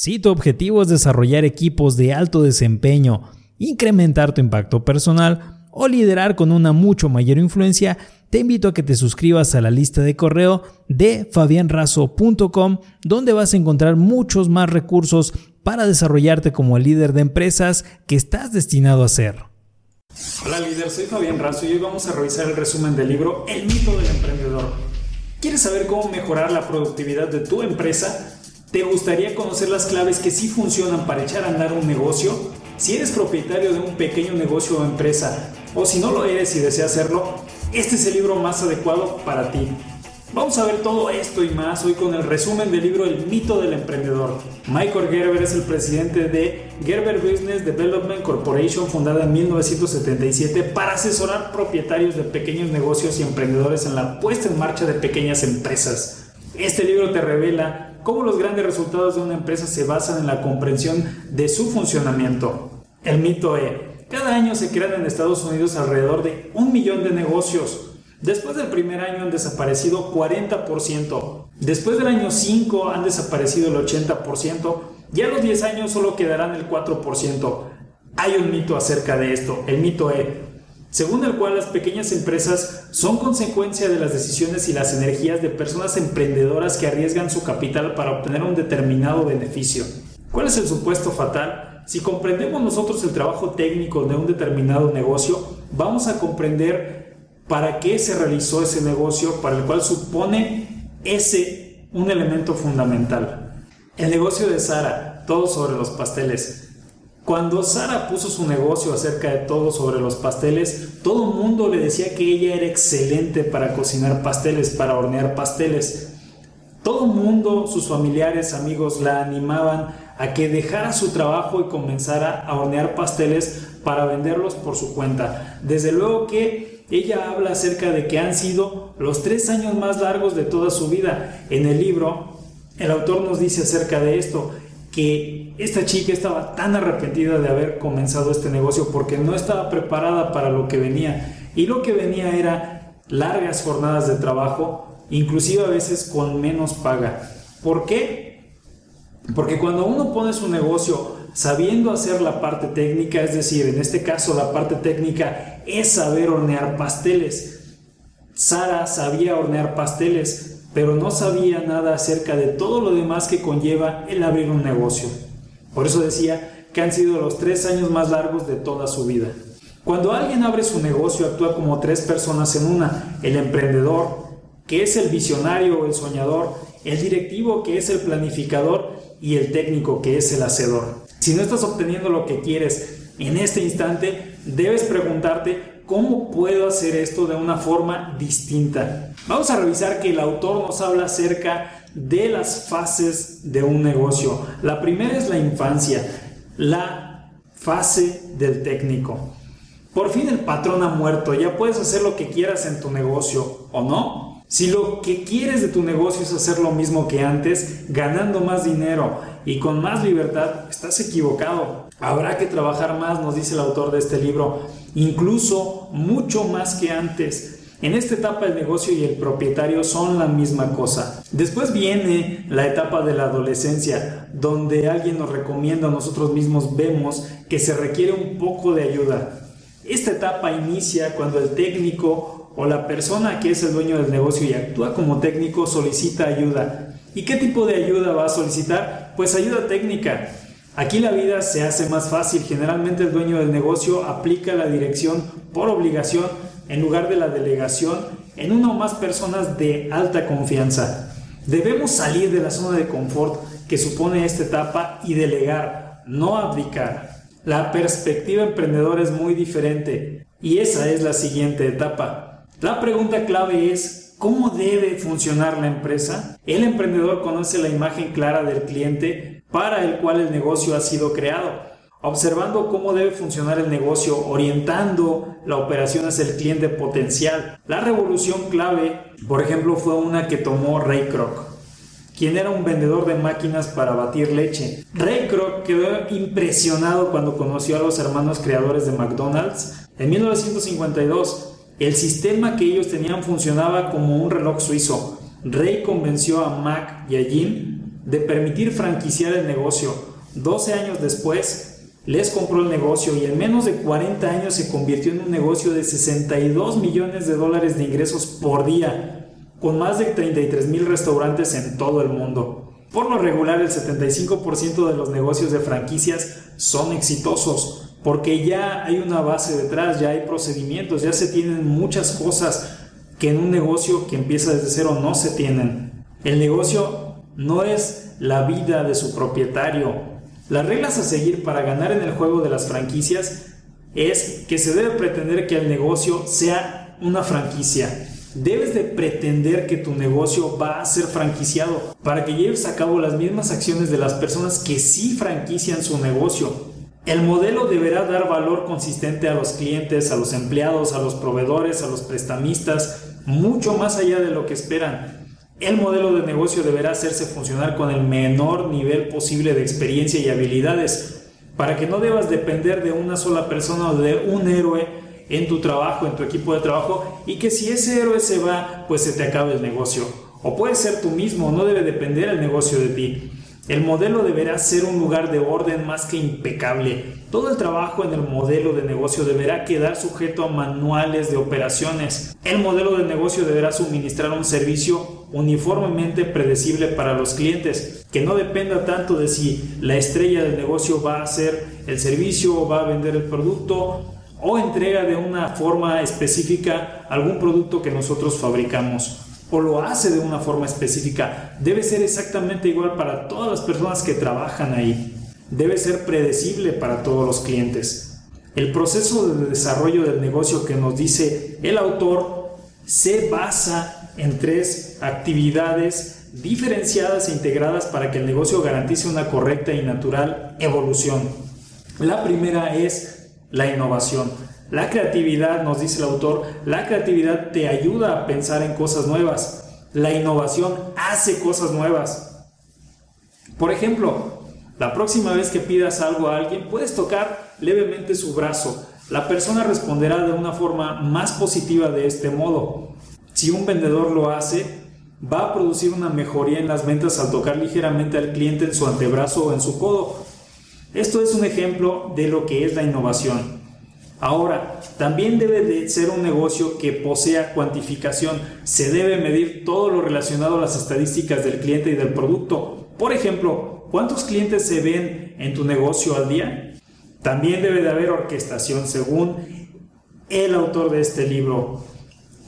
Si tu objetivo es desarrollar equipos de alto desempeño, incrementar tu impacto personal o liderar con una mucho mayor influencia, te invito a que te suscribas a la lista de correo de fabianrazo.com, donde vas a encontrar muchos más recursos para desarrollarte como el líder de empresas que estás destinado a ser. Hola líder, soy Fabián Razo y hoy vamos a revisar el resumen del libro El mito del emprendedor. ¿Quieres saber cómo mejorar la productividad de tu empresa? ¿Te gustaría conocer las claves que sí funcionan para echar a andar un negocio? Si eres propietario de un pequeño negocio o empresa, o si no lo eres y deseas hacerlo, este es el libro más adecuado para ti. Vamos a ver todo esto y más hoy con el resumen del libro El mito del emprendedor. Michael Gerber es el presidente de Gerber Business Development Corporation, fundada en 1977 para asesorar propietarios de pequeños negocios y emprendedores en la puesta en marcha de pequeñas empresas. Este libro te revela cómo los grandes resultados de una empresa se basan en la comprensión de su funcionamiento. El mito E. Cada año se crean en Estados Unidos alrededor de un millón de negocios. Después del primer año han desaparecido 40%. Después del año 5 han desaparecido el 80%. Y a los 10 años solo quedarán el 4%. Hay un mito acerca de esto, el mito E según el cual las pequeñas empresas son consecuencia de las decisiones y las energías de personas emprendedoras que arriesgan su capital para obtener un determinado beneficio. ¿Cuál es el supuesto fatal? Si comprendemos nosotros el trabajo técnico de un determinado negocio, vamos a comprender para qué se realizó ese negocio, para el cual supone ese un elemento fundamental. El negocio de Sara, todo sobre los pasteles, cuando Sara puso su negocio acerca de todo sobre los pasteles, todo el mundo le decía que ella era excelente para cocinar pasteles, para hornear pasteles. Todo el mundo, sus familiares, amigos, la animaban a que dejara su trabajo y comenzara a hornear pasteles para venderlos por su cuenta. Desde luego que ella habla acerca de que han sido los tres años más largos de toda su vida. En el libro, el autor nos dice acerca de esto que esta chica estaba tan arrepentida de haber comenzado este negocio porque no estaba preparada para lo que venía. Y lo que venía era largas jornadas de trabajo, inclusive a veces con menos paga. ¿Por qué? Porque cuando uno pone su negocio sabiendo hacer la parte técnica, es decir, en este caso la parte técnica es saber hornear pasteles. Sara sabía hornear pasteles, pero no sabía nada acerca de todo lo demás que conlleva el abrir un negocio. Por eso decía que han sido los tres años más largos de toda su vida. Cuando alguien abre su negocio actúa como tres personas en una, el emprendedor, que es el visionario o el soñador, el directivo, que es el planificador, y el técnico, que es el hacedor. Si no estás obteniendo lo que quieres en este instante, debes preguntarte ¿Cómo puedo hacer esto de una forma distinta? Vamos a revisar que el autor nos habla acerca de las fases de un negocio. La primera es la infancia, la fase del técnico. Por fin el patrón ha muerto, ya puedes hacer lo que quieras en tu negocio, ¿o no? Si lo que quieres de tu negocio es hacer lo mismo que antes, ganando más dinero y con más libertad, estás equivocado. Habrá que trabajar más, nos dice el autor de este libro, incluso mucho más que antes. En esta etapa el negocio y el propietario son la misma cosa. Después viene la etapa de la adolescencia, donde alguien nos recomienda, nosotros mismos vemos que se requiere un poco de ayuda. Esta etapa inicia cuando el técnico o la persona que es el dueño del negocio y actúa como técnico solicita ayuda. ¿Y qué tipo de ayuda va a solicitar? Pues ayuda técnica. Aquí la vida se hace más fácil. Generalmente el dueño del negocio aplica la dirección por obligación en lugar de la delegación en una o más personas de alta confianza. Debemos salir de la zona de confort que supone esta etapa y delegar, no abdicar. La perspectiva emprendedora es muy diferente y esa es la siguiente etapa. La pregunta clave es, ¿cómo debe funcionar la empresa? El emprendedor conoce la imagen clara del cliente para el cual el negocio ha sido creado, observando cómo debe funcionar el negocio, orientando la operación hacia el cliente potencial. La revolución clave, por ejemplo, fue una que tomó Ray Kroc, quien era un vendedor de máquinas para batir leche. Ray Kroc quedó impresionado cuando conoció a los hermanos creadores de McDonald's. En 1952, el sistema que ellos tenían funcionaba como un reloj suizo. Ray convenció a Mac y a Jim de permitir franquiciar el negocio. 12 años después, les compró el negocio y en menos de 40 años se convirtió en un negocio de 62 millones de dólares de ingresos por día, con más de 33 mil restaurantes en todo el mundo. Por lo regular, el 75% de los negocios de franquicias son exitosos, porque ya hay una base detrás, ya hay procedimientos, ya se tienen muchas cosas que en un negocio que empieza desde cero no se tienen. El negocio no es la vida de su propietario. Las reglas a seguir para ganar en el juego de las franquicias es que se debe pretender que el negocio sea una franquicia. Debes de pretender que tu negocio va a ser franquiciado para que lleves a cabo las mismas acciones de las personas que sí franquician su negocio. El modelo deberá dar valor consistente a los clientes, a los empleados, a los proveedores, a los prestamistas, mucho más allá de lo que esperan. El modelo de negocio deberá hacerse funcionar con el menor nivel posible de experiencia y habilidades, para que no debas depender de una sola persona o de un héroe en tu trabajo, en tu equipo de trabajo, y que si ese héroe se va, pues se te acabe el negocio. O puede ser tú mismo, no debe depender el negocio de ti. El modelo deberá ser un lugar de orden más que impecable. Todo el trabajo en el modelo de negocio deberá quedar sujeto a manuales de operaciones. El modelo de negocio deberá suministrar un servicio uniformemente predecible para los clientes, que no dependa tanto de si la estrella del negocio va a hacer el servicio va a vender el producto o entrega de una forma específica algún producto que nosotros fabricamos o lo hace de una forma específica, debe ser exactamente igual para todas las personas que trabajan ahí. Debe ser predecible para todos los clientes. El proceso de desarrollo del negocio que nos dice el autor se basa en tres actividades diferenciadas e integradas para que el negocio garantice una correcta y natural evolución. La primera es la innovación. La creatividad, nos dice el autor, la creatividad te ayuda a pensar en cosas nuevas. La innovación hace cosas nuevas. Por ejemplo, la próxima vez que pidas algo a alguien, puedes tocar levemente su brazo. La persona responderá de una forma más positiva de este modo. Si un vendedor lo hace, va a producir una mejoría en las ventas al tocar ligeramente al cliente en su antebrazo o en su codo. Esto es un ejemplo de lo que es la innovación. Ahora, también debe de ser un negocio que posea cuantificación. Se debe medir todo lo relacionado a las estadísticas del cliente y del producto. Por ejemplo, ¿cuántos clientes se ven en tu negocio al día? También debe de haber orquestación según el autor de este libro,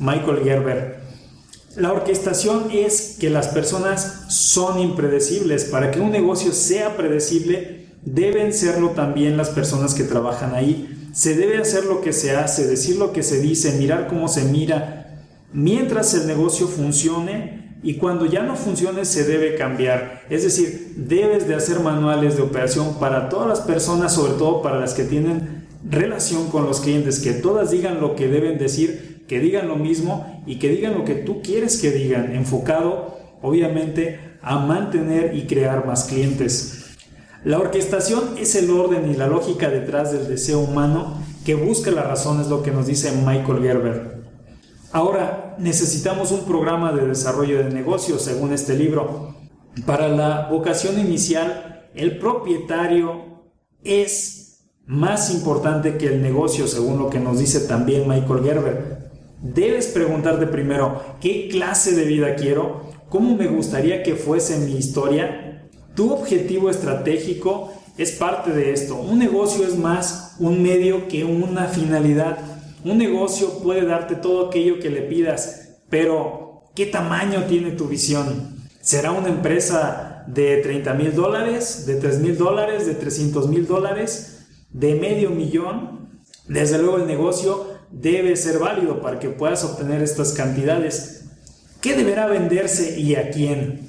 Michael Gerber. La orquestación es que las personas son impredecibles. Para que un negocio sea predecible, deben serlo también las personas que trabajan ahí se debe hacer lo que se hace, decir lo que se dice, mirar cómo se mira, mientras el negocio funcione y cuando ya no funcione se debe cambiar. Es decir, debes de hacer manuales de operación para todas las personas, sobre todo para las que tienen relación con los clientes, que todas digan lo que deben decir, que digan lo mismo y que digan lo que tú quieres que digan, enfocado obviamente a mantener y crear más clientes. La orquestación es el orden y la lógica detrás del deseo humano que busca la razón, es lo que nos dice Michael Gerber. Ahora, necesitamos un programa de desarrollo de negocios, según este libro. Para la vocación inicial, el propietario es más importante que el negocio, según lo que nos dice también Michael Gerber. Debes preguntarte primero, ¿qué clase de vida quiero? ¿Cómo me gustaría que fuese mi historia? Tu objetivo estratégico es parte de esto. Un negocio es más un medio que una finalidad. Un negocio puede darte todo aquello que le pidas, pero ¿qué tamaño tiene tu visión? ¿Será una empresa de 30 mil dólares, de 3 mil dólares, de 300 mil dólares, de medio millón? Desde luego el negocio debe ser válido para que puedas obtener estas cantidades. ¿Qué deberá venderse y a quién?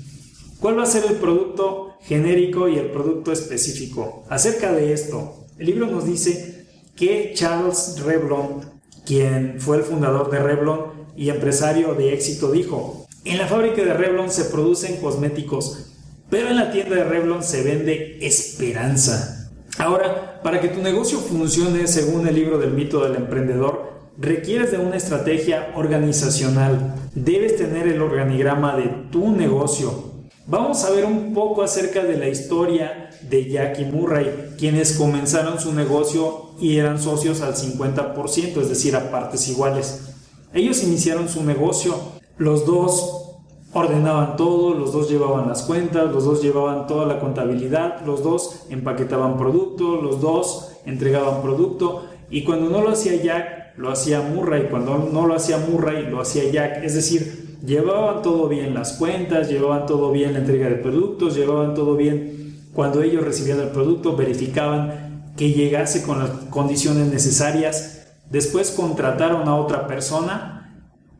¿Cuál va a ser el producto genérico y el producto específico? Acerca de esto, el libro nos dice que Charles Revlon, quien fue el fundador de Revlon y empresario de éxito, dijo, en la fábrica de Revlon se producen cosméticos, pero en la tienda de Revlon se vende esperanza. Ahora, para que tu negocio funcione según el libro del mito del emprendedor, requieres de una estrategia organizacional. Debes tener el organigrama de tu negocio Vamos a ver un poco acerca de la historia de Jack y Murray, quienes comenzaron su negocio y eran socios al 50%, es decir, a partes iguales. Ellos iniciaron su negocio, los dos ordenaban todo, los dos llevaban las cuentas, los dos llevaban toda la contabilidad, los dos empaquetaban producto, los dos entregaban producto. Y cuando no lo hacía Jack, lo hacía Murray, cuando no lo hacía Murray, lo hacía Jack, es decir, llevaban todo bien las cuentas, llevaban todo bien la entrega de productos, llevaban todo bien cuando ellos recibían el producto, verificaban que llegase con las condiciones necesarias, después contrataron a otra persona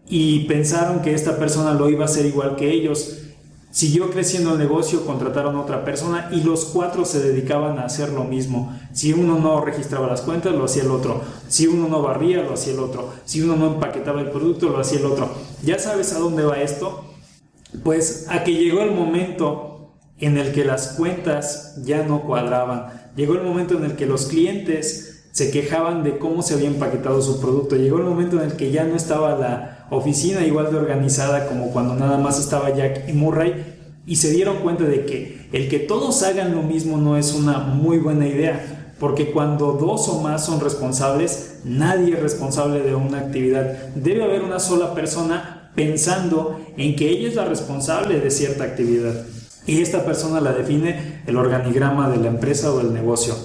y pensaron que esta persona lo iba a hacer igual que ellos. Siguió creciendo el negocio, contrataron a otra persona y los cuatro se dedicaban a hacer lo mismo. Si uno no registraba las cuentas, lo hacía el otro. Si uno no barría, lo hacía el otro. Si uno no empaquetaba el producto, lo hacía el otro. ¿Ya sabes a dónde va esto? Pues a que llegó el momento en el que las cuentas ya no cuadraban. Llegó el momento en el que los clientes se quejaban de cómo se había empaquetado su producto. Llegó el momento en el que ya no estaba la oficina igual de organizada como cuando nada más estaba Jack y Murray y se dieron cuenta de que el que todos hagan lo mismo no es una muy buena idea, porque cuando dos o más son responsables, nadie es responsable de una actividad. Debe haber una sola persona pensando en que ella es la responsable de cierta actividad. Y esta persona la define el organigrama de la empresa o del negocio.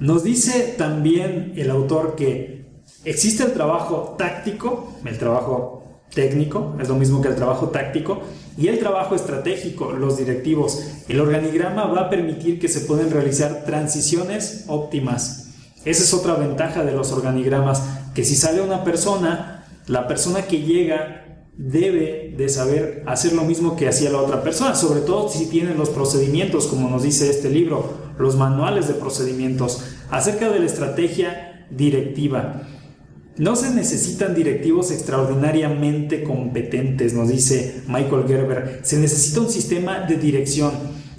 Nos dice también el autor que existe el trabajo táctico, el trabajo técnico, es lo mismo que el trabajo táctico, y el trabajo estratégico, los directivos. El organigrama va a permitir que se puedan realizar transiciones óptimas. Esa es otra ventaja de los organigramas, que si sale una persona, la persona que llega debe de saber hacer lo mismo que hacía la otra persona, sobre todo si tienen los procedimientos, como nos dice este libro, los manuales de procedimientos, acerca de la estrategia directiva. No se necesitan directivos extraordinariamente competentes, nos dice Michael Gerber. Se necesita un sistema de dirección,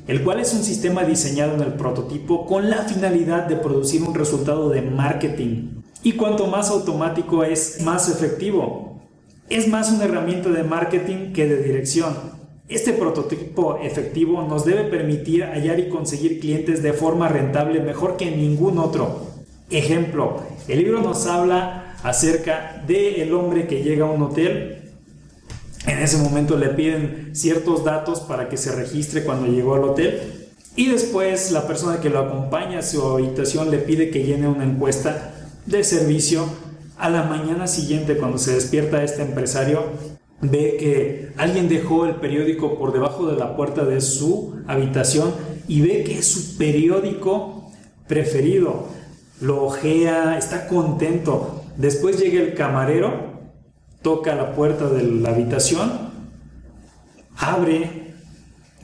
el cual es un sistema diseñado en el prototipo con la finalidad de producir un resultado de marketing. Y cuanto más automático es, más efectivo. Es más una herramienta de marketing que de dirección. Este prototipo efectivo nos debe permitir hallar y conseguir clientes de forma rentable mejor que ningún otro. Ejemplo, el libro nos habla acerca del el hombre que llega a un hotel. En ese momento le piden ciertos datos para que se registre cuando llegó al hotel. Y después la persona que lo acompaña a su habitación le pide que llene una encuesta de servicio. A la mañana siguiente, cuando se despierta este empresario, ve que alguien dejó el periódico por debajo de la puerta de su habitación y ve que es su periódico preferido. Lo ojea, está contento. Después llega el camarero, toca la puerta de la habitación, abre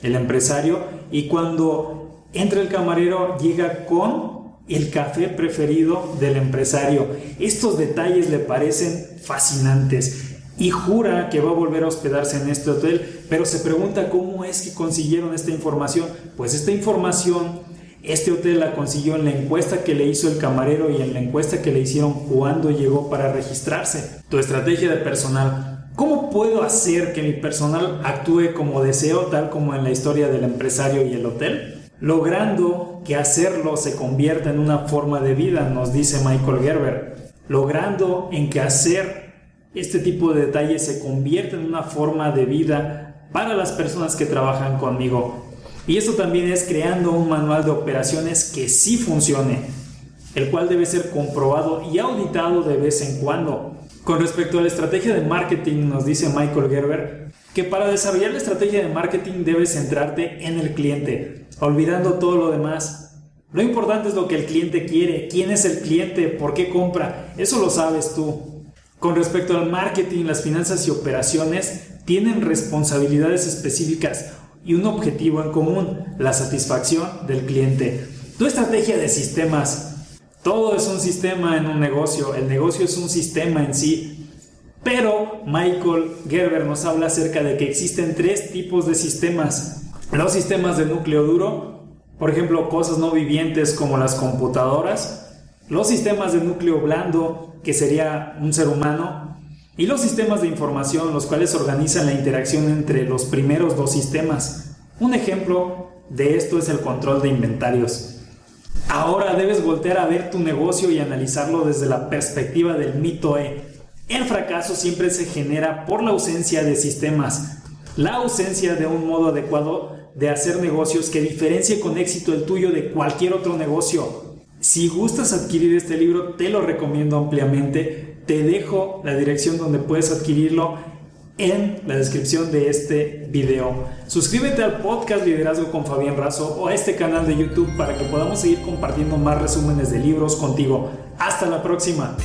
el empresario y cuando entra el camarero llega con el café preferido del empresario. Estos detalles le parecen fascinantes y jura que va a volver a hospedarse en este hotel, pero se pregunta cómo es que consiguieron esta información. Pues esta información este hotel la consiguió en la encuesta que le hizo el camarero y en la encuesta que le hicieron cuando llegó para registrarse. Tu estrategia de personal. ¿Cómo puedo hacer que mi personal actúe como deseo, tal como en la historia del empresario y el hotel? Logrando que hacerlo se convierta en una forma de vida, nos dice Michael Gerber. Logrando en que hacer este tipo de detalles se convierta en una forma de vida para las personas que trabajan conmigo. Y eso también es creando un manual de operaciones que sí funcione, el cual debe ser comprobado y auditado de vez en cuando. Con respecto a la estrategia de marketing, nos dice Michael Gerber que para desarrollar la estrategia de marketing debes centrarte en el cliente, olvidando todo lo demás. Lo importante es lo que el cliente quiere, quién es el cliente, por qué compra, eso lo sabes tú. Con respecto al marketing, las finanzas y operaciones tienen responsabilidades específicas y un objetivo en común, la satisfacción del cliente. Tu estrategia de sistemas, todo es un sistema en un negocio, el negocio es un sistema en sí, pero Michael Gerber nos habla acerca de que existen tres tipos de sistemas. Los sistemas de núcleo duro, por ejemplo, cosas no vivientes como las computadoras, los sistemas de núcleo blando, que sería un ser humano, y los sistemas de información, los cuales organizan la interacción entre los primeros dos sistemas. Un ejemplo de esto es el control de inventarios. Ahora debes voltear a ver tu negocio y analizarlo desde la perspectiva del mito E. El fracaso siempre se genera por la ausencia de sistemas, la ausencia de un modo adecuado de hacer negocios que diferencie con éxito el tuyo de cualquier otro negocio. Si gustas adquirir este libro, te lo recomiendo ampliamente. Te dejo la dirección donde puedes adquirirlo en la descripción de este video. Suscríbete al podcast Liderazgo con Fabián Razo o a este canal de YouTube para que podamos seguir compartiendo más resúmenes de libros contigo. Hasta la próxima.